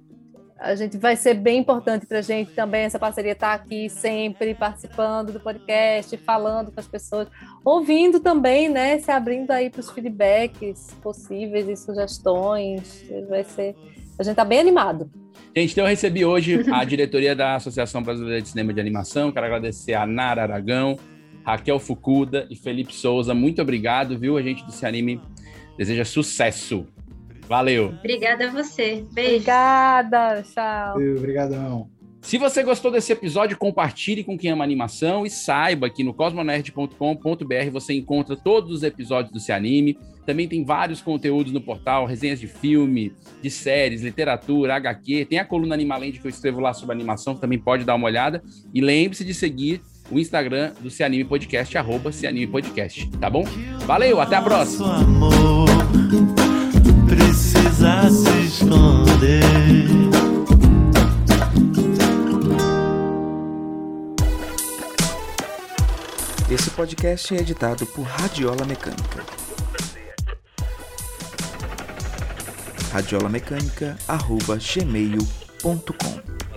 a gente vai ser bem importante para a gente também essa parceria estar tá aqui sempre participando do podcast, falando com as pessoas, ouvindo também, né? Se abrindo aí para os feedbacks possíveis e sugestões. Vai ser. A gente está bem animado. Gente, então eu recebi hoje a diretoria da Associação Brasileira de Cinema de Animação. Quero agradecer a Nara Aragão, Raquel Fukuda e Felipe Souza. Muito obrigado, viu? A gente do Se Anime deseja sucesso. Valeu. Obrigada a você. Beijo. Obrigada. Tchau. Obrigadão. Se você gostou desse episódio, compartilhe com quem ama animação e saiba que no cosmonerd.com.br você encontra todos os episódios do Se Anime. Também tem vários conteúdos no portal, resenhas de filme, de séries, literatura, HQ. Tem a coluna Animaland que eu escrevo lá sobre animação, também pode dar uma olhada. E lembre-se de seguir o Instagram do Se Anime Podcast, arroba Se Anime Podcast, tá bom? Valeu, até a próxima! Precisa se esconder. Esse podcast é editado por Radiola Mecânica. radiolamecânica.gmail.com